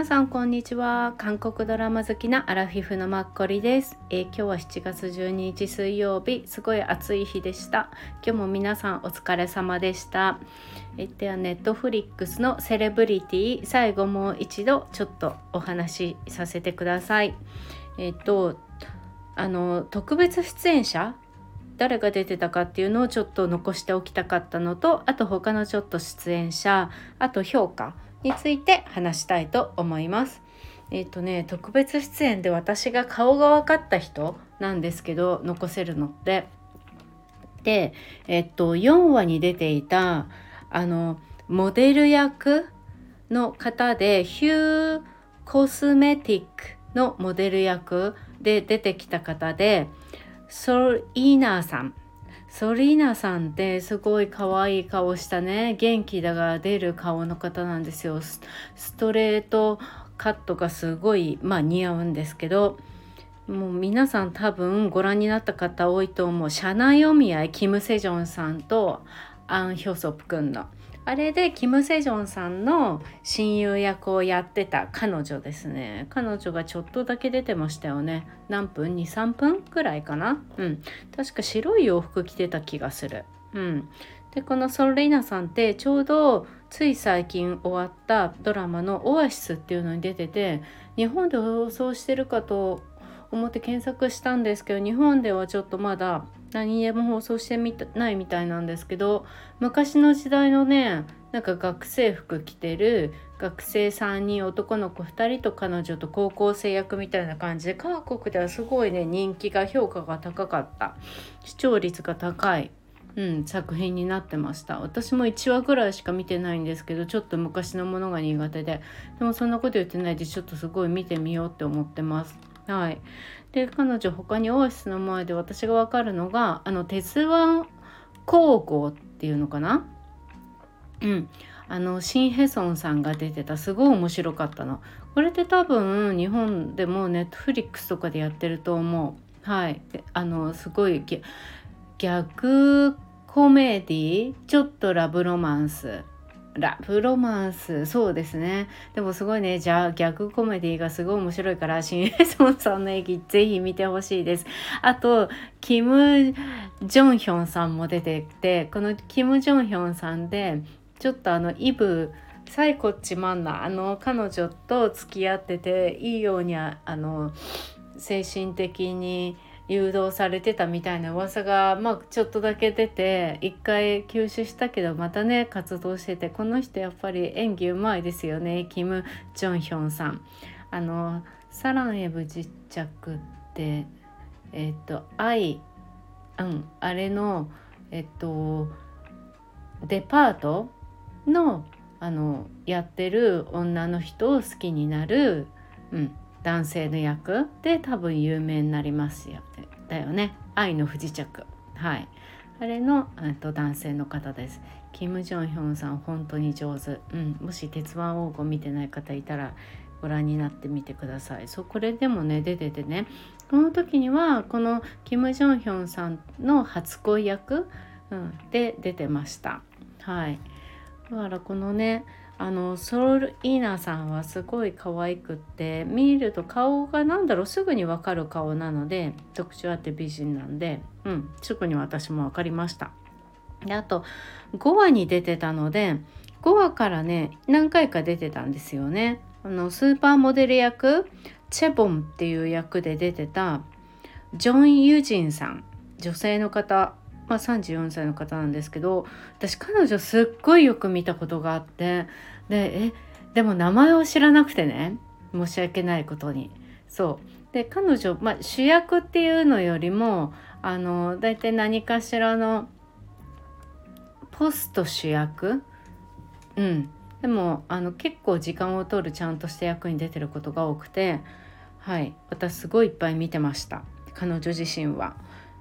皆さんこんにちは。韓国ドラマ好きなアラフィフのマッコリです、えー、今日は7月12日水曜日。すごい暑い日でした。今日も皆さんお疲れ様でした。えー、ではネットフリックスのセレブリティ。最後もう一度ちょっとお話しさせてください。えっ、ー、とあの特別出演者？誰が出てたかっていうのをちょっと残しておきたかったのとあと他のちょっと出演者あと評価。について話したいと思います。えっ、とね特別出演で私が顔が分かった人なんですけど残せるのって。でえっ、と4話に出ていたあのモデル役の方でヒューコスメティックのモデル役で出てきた方でソルイーナーさんソリーナさんってすごい可愛い顔したね。元気だが出る顔の方なんですよ。ストレートカットがすごいまあ似合うんですけど。もう皆さん多分ご覧になった方多いと思う。社内お見合いキム・セジョンさんとアン・ヒョソプ君のあれでキム・セジョンさんの親友役をやってた彼女ですね。彼女がちょっとだけ出てましたよね。何分？23分くらいかな？うん。確か白い洋服着てた気がする。うん。でこのソルリーナさんってちょうどつい最近終わったドラマの「オアシス」っていうのに出てて日本で放送してるかと思って検索したんですけど日本ではちょっとまだ何でも放送してみたないみたいなんですけど昔の時代のねなんか学生服着てる学生3人男の子2人と彼女と高校生役みたいな感じで韓国ではすごいね人気が評価が高かった。視聴率が高い、うん、作品になってました。私も1話ぐらいしか見てないんですけどちょっと昔のものが苦手で。でもそんなこと言ってないでちょっとすごい見てみようって思ってます。はい。で彼女他にオアシスの前で私が分かるのがあの鉄腕高校っていうのかな？うん。あのシン・ヘソンさんが出てたすごい面白かったの。これって多分日本でもネットフリックスとかでやってると思う。はい。あのすごい逆コメディちょっとラブロマンス。ラブロマンス。そうですね。でもすごいね。じゃあ逆コメディがすごい面白いからシン・エソンさんの演技ぜひ見てほしいです。あとキム・ジョンヒョンさんも出てきてこのキム・ジョンヒョンさんでちょっとあのイブサイコッチマンナあの彼女と付き合ってていいようにあの精神的に誘導されてたみたいな噂がまあちょっとだけ出て一回休止したけどまたね活動しててこの人やっぱり演技うまいですよねキム・ジョンヒョンさん。あのサランエブ実着ってえっ、と愛うんあれのえっとデパートのあのやってる女の人を好きになる、うん、男性の役で多分有名になりますよだよね。愛の不時着。はい。あれのえっと男性の方です。キム・ジョンヒョンさん本当に上手、うん、もし鉄腕王子見てない方いたらご覧になってみてください。そうこれでもね出ててね。この時にはこのキム・ジョンヒョンさんの初恋役、うん、で出てました。はい。だからこのねあのソウルイーナさんはすごい可愛くって見ると顔が何だろうすぐに分かる顔なので特徴あって美人なんでうんすぐに私も分かりました。であと5話に出てたので5話からね何回か出てたんですよね。あのスーパーモデル役チェボンっていう役で出てたジョン・ユジンさん。女性の方まあ、34歳の方なんですけど私彼女すっごいよく見たことがあってでえでも名前を知らなくてね申し訳ないことに。そう。で彼女、まあ、主役っていうのよりもあの大体何かしらのポスト主役？うん。でもあの結構時間を取るちゃんとした役に出てることが多くてはい。私すごいいっぱい見てました。彼女自身は。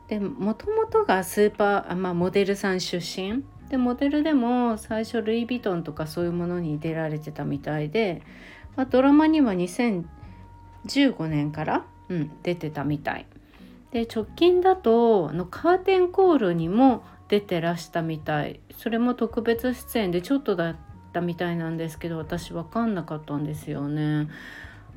でもともとがスーパー、まあ、モデルさん出身。でモデルでも最初ルイ・ヴィトンとかそういうものに出られてたみたいで、まあ、ドラマには2015年から、うん、出てたみたい。で直近だとのカーテンコールにも出てらしたみたい。それも特別出演でちょっとだったみたいなんですけど私分かんなかったんですよね。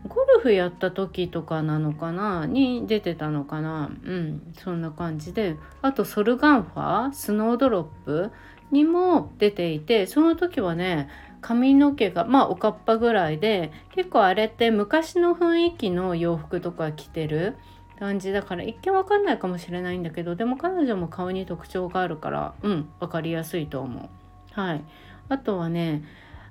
ゴルフやった時とかなのかな？に出てたのかな？うんそんな感じで。あとソルガンファー？スノードロップ？にも出ていてその時はね髪の毛がまあおかっぱぐらいで結構あれって昔の雰囲気の洋服とか着てる感じだから一見わかんないかもしれないんだけどでも彼女も顔に特徴があるからうん分かりやすいと思う。はい。あとはね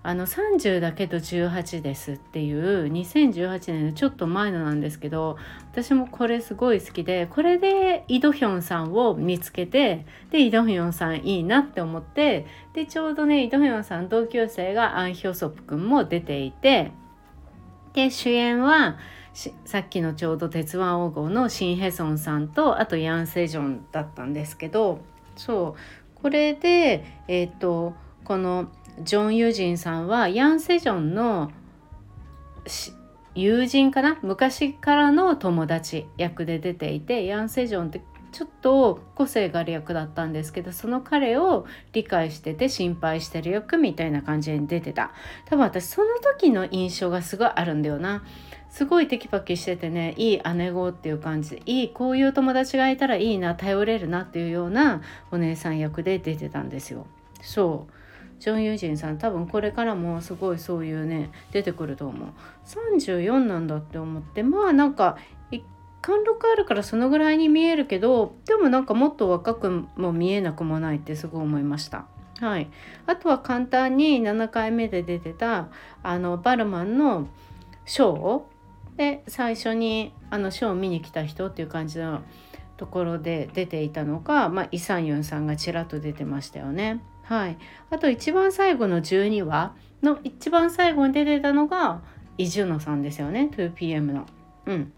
あの30だけど18ですっていう2018年のちょっと前のなんですけど私もこれすごい好きでこれでイ・ドヒョンさんを見つけてでイ・ドヒョンさんいいなって思ってでちょうどねイ・ドヒョンさん同級生がアン・ヒョソプ君も出ていてで主演はさっきのちょうど「鉄腕王号」のシン・ヘソンさんとあとヤン・セジョンだったんですけどそう。これでえっ、ー、とこのジョン・ユジンさんはヤン・セジョンの友人かな？昔からの友達役で出ていてヤン・セジョンってちょっと個性がある役だったんですけどその彼を理解してて心配してる役みたいな感じに出てた。多分私その時の印象がすごいあるんだよな。すごいテキパキしててねいい姉子っていう感じでいいこういう友達がいたらいいな頼れるなっていうようなお姉さん役で出てたんですよ。そう。ジョン・ユージンさん多分これからもすごいそういうね出てくると思う34なんだって思ってまあなんか貫禄あるからそのぐらいに見えるけどでもなんかもっと若くも見えなくもないってすごい思いました。はい、あとは簡単に7回目で出てたあのバルマンのショーで最初にあのショーを見に来た人っていう感じのところで出ていたのが、まあ、イ・サンユンさんがちらっと出てましたよね。はい、あと一番最後の12話の一番最後に出てたのがイ・ジュノさんですよね。2PM の。うん。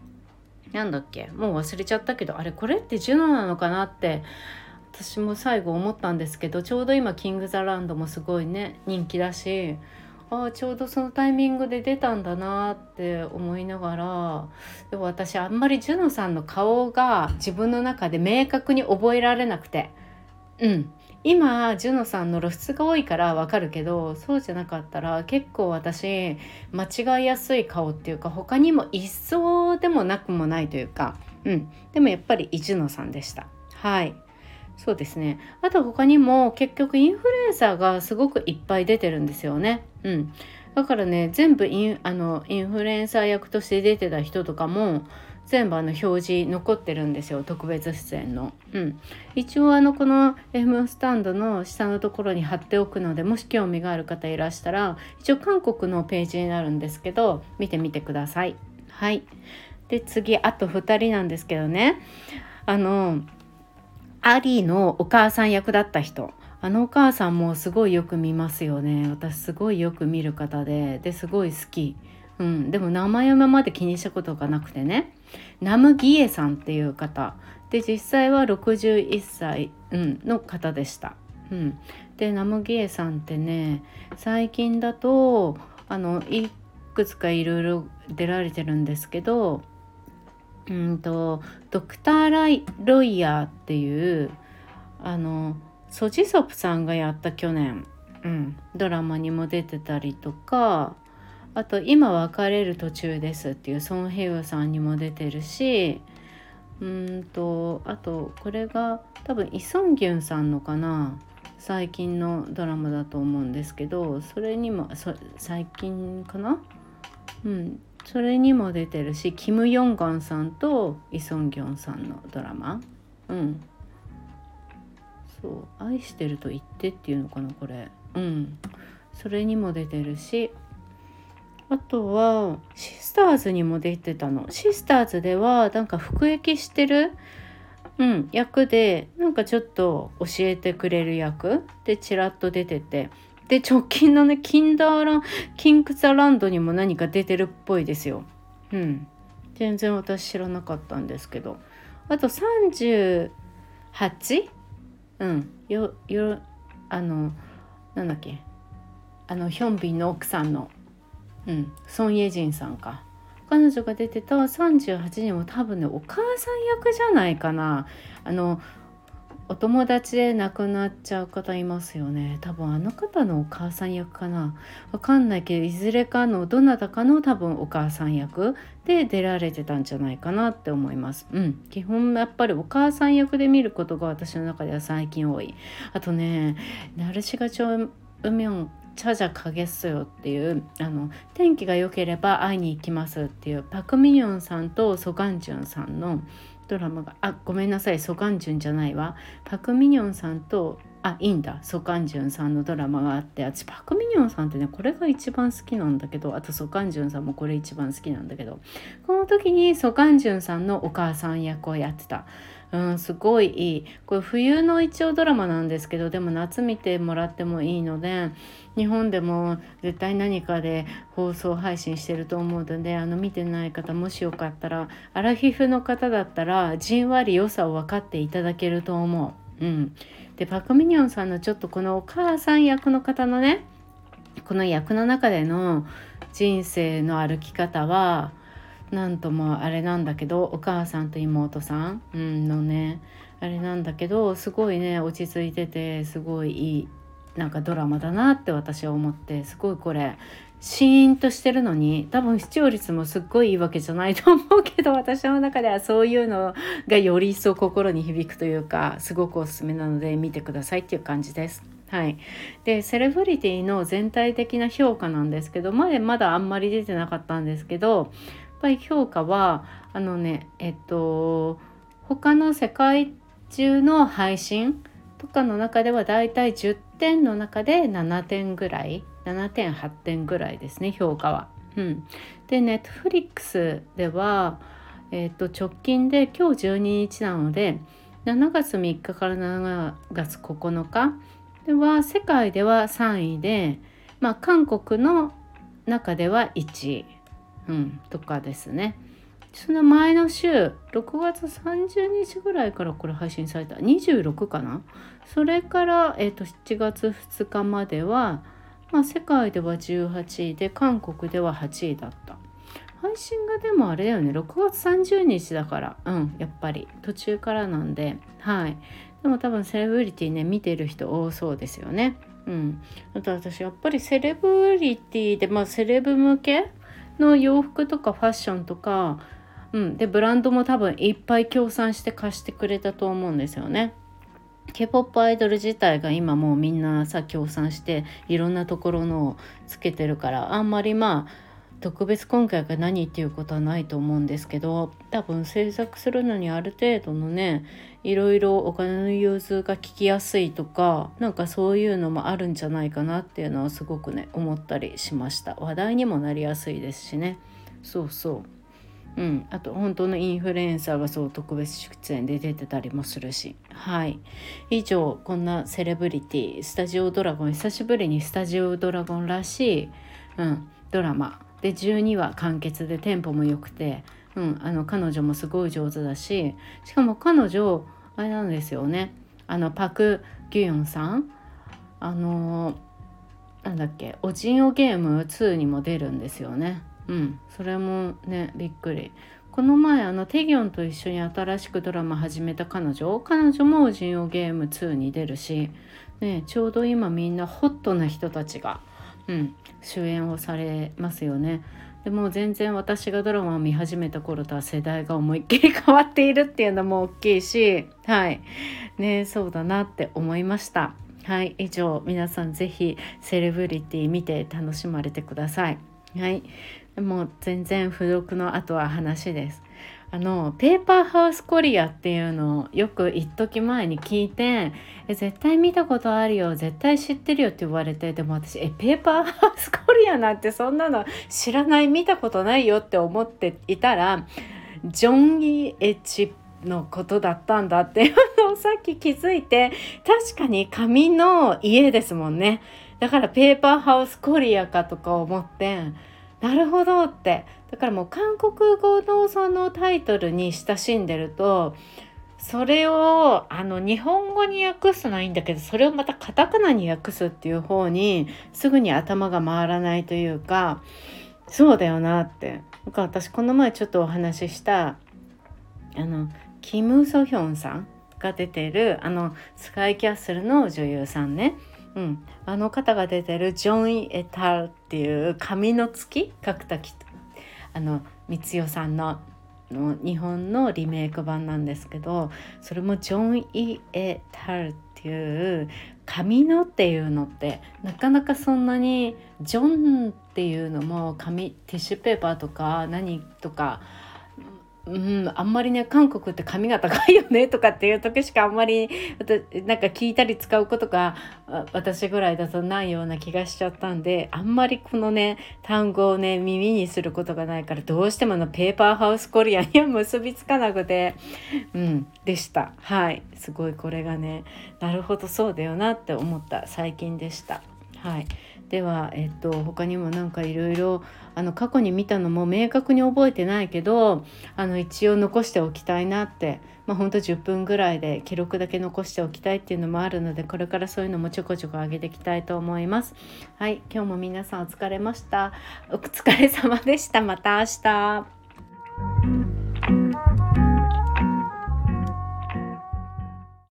なんだっけ？もう忘れちゃったけどあれこれってジュノなのかなって私も最後思ったんですけどちょうど今キング・ザ・ランドもすごいね人気だしああちょうどそのタイミングで出たんだなって思いながらでも私あんまりジュノさんの顔が自分の中で明確に覚えられなくて。うん。今ジュノさんの露出が多いからわかるけどそうじゃなかったら結構私間違いやすい顔っていうか他にも一層でもなくもないというかうん。でもやっぱりイジュノさんでした。はい。そうですね。あと他にも結局インフルエンサーがすごくいっぱい出てるんですよね。うん。だからね全部インあのインフルエンサー役として出てた人とかも全部あの表示残ってるんですよ特別出演の。うん、一応あのこの M スタンドの下のところに貼っておくのでもし興味がある方いらしたら一応韓国のページになるんですけど見てみてください。はいで次あと2人なんですけどねあのアリーのお母さん役だった人あのお母さんもすごいよく見ますよね私すごいよく見る方でですごい好き。うん、でも名前は今まで気にしたことがなくてね。ナムギエさんっていう方。で実際は61歳、うん、の方でした。うん、でナムギエさんってね最近だとあのいくつかいろいろ出られてるんですけどうんとドクターライ・ロイヤーっていうあのソジソプさんがやった去年、うん、ドラマにも出てたりとかあと「今別れる途中です」っていうソン・ヘヨさんにも出てるしうんとあとこれが多分イ・ソンギュンさんのかな最近のドラマだと思うんですけどそれにも最近かな？うんそれにも出てるしキム・ヨンガンさんとイ・ソンギョンさんのドラマ。うん。そう「愛してると言って」っていうのかなこれ。うん。それにも出てるしあとはシスターズにも出てたの。シスターズではなんか服役してる、うん、役でなんかちょっと教えてくれる役。でちらっと出てて。で直近のねキンダーランキングザランドにも何か出てるっぽいですよ。うん、全然私知らなかったんですけど。あと 38? うん。よよあのなんだっけ？あのヒョンビンの奥さんの。うん、ソン・イェジンさんか。彼女が出てた38にも多分ねお母さん役じゃないかな。あのお友達で亡くなっちゃう方いますよね。多分あの方のお母さん役かな。わかんないけどいずれかのどなたかの多分お母さん役で出られてたんじゃないかなって思います。うん。基本やっぱりお母さん役で見ることが私の中では最近多い。あとねナルシガチョウミョンチャジャカゲッソよっていうあの天気が良ければ会いに行きますっていうパク・ミニョンさんとソガンジュンさんのドラマがあごめんなさいソガンジュンじゃないわパク・ミニョンさんとあいいんだソカンジュンさんのドラマがあって私パク・ミニョンさんってねこれが一番好きなんだけどあとソカンジュンさんもこれ一番好きなんだけどこの時にソカンジュンさんのお母さん役をやってた。うん、すごいいいこれ冬の一応ドラマなんですけどでも夏見てもらってもいいので日本でも絶対何かで放送配信してると思うのであの見てない方もしよかったらアラフィフの方だったらじんわり良さを分かっていただけると思う。うん、でパク・ミニョンさんのちょっとこのお母さん役の方のねこの役の中での人生の歩き方はなんともあれなんだけどお母さんと妹さん、うん、のね。あれなんだけどすごいね落ち着いててすごいいいなんかドラマだなって私は思ってすごいこれシーンとしてるのに多分視聴率もすっごいいいわけじゃないと思うけど私の中ではそういうのがより一層心に響くというかすごくおすすめなので見てくださいっていう感じです。はい、でセレブリティの全体的な評価なんですけどまだまだあんまり出てなかったんですけどぱり評価はあのねえっと他の世界中の配信とかの中ではだいたい10点の中で7点ぐらい7点8点ぐらいですね評価は。うん、で Netflix では、えー、と直近で今日12日なので7月3日から7月9日では世界では3位で、まあ、韓国の中では1位、うん、とかですね。その前の週6月30日ぐらいからこれ配信された。26かな。それから、えー、と7月2日まではまあ、世界では18位で韓国では8位だった。配信がでもあれだよね。6月30日だから。うんやっぱり。途中からなんで。はい。でも多分セレブリティね見てる人多そうですよね。うん。あと私やっぱりセレブリティでまあセレブ向けの洋服とかファッションとかうん、でブランドも多分いっぱい協賛して貸してくれたと思うんですよね。K-POP アイドル自体が今もうみんなさ協賛していろんなところのをつけてるからあんまりまあ特別今回が何っていうことはないと思うんですけど多分制作するのにある程度のねいろいろお金の融通が利きやすいとかなんかそういうのもあるんじゃないかなっていうのはすごくね思ったりしました。話題にもなりやすいですしね。そうそう。うん、あと本当のインフルエンサーがそう特別出演で出てたりもするし。はい。以上こんなセレブリティスタジオドラゴン久しぶりにスタジオドラゴンらしい、うん、ドラマ。で12話完結でテンポも良くて、うん、あの彼女もすごい上手だししかも彼女あれなんですよね。あのパク・ギュヨンさん。あのなんだっけおじんおゲーム2にも出るんですよね。うんそれもねびっくり。この前あのテギョンと一緒に新しくドラマ始めた彼女彼女も「ジンオゲーム2」に出るし、ね、ちょうど今みんなホットな人たちが、うん、主演をされますよね。でも全然私がドラマを見始めた頃とは世代が思いっきり変わっているっていうのも大きいしはいねそうだなって思いました。はい以上皆さん是非セレブリティ見て楽しまれてください。はいもう全然付録の後は話です。あのペーパーハウスコリアっていうのをよく一時前に聞いてえ絶対見たことあるよ絶対知ってるよって言われてでも私えペーパーハウスコリアなんてそんなの知らない見たことないよって思っていたらジョン・ギエッジのことだったんだっていうのをさっき気づいて確かに紙の家ですもんねだからペーパーハウスコリアかとか思って。なるほどって。だからもう韓国語のそのタイトルに親しんでるとそれをあの日本語に訳すのはいいんだけどそれをまたカタカナに訳すっていう方にすぐに頭が回らないというかそうだよなって。なんか私この前ちょっとお話ししたあのキム・ソヒョンさんが出てるあのスカイキャッスルの女優さんね、うん、あの方が出てるジョン・イエタルっていう「髪の月」角田あの光代さんのの日本のリメイク版なんですけどそれもジョン・イ・エタルっていう紙のっていうのってなかなかそんなにジョンっていうのも紙ティッシュペーパーとか何とかうん、あんまりね韓国って髪が高いよねとかっていう時しかあんまりなんか聞いたり使うことが私ぐらいだとないような気がしちゃったんであんまりこのね単語をね耳にすることがないからどうしてものペーパーハウスコリアには結びつかなくてうんでした。はい。すごいこれがねなるほどそうだよなって思った。最近でした。はい、では、えっと、他にもなんかいろいろ過去に見たのも明確に覚えてないけどあの一応残しておきたいなって、まあ、ほんと10分ぐらいで記録だけ残しておきたいっていうのもあるのでこれからそういうのもちょこちょこ上げていきたいと思います。はい今日も皆さんお疲れました。お疲れ様でした。また明日。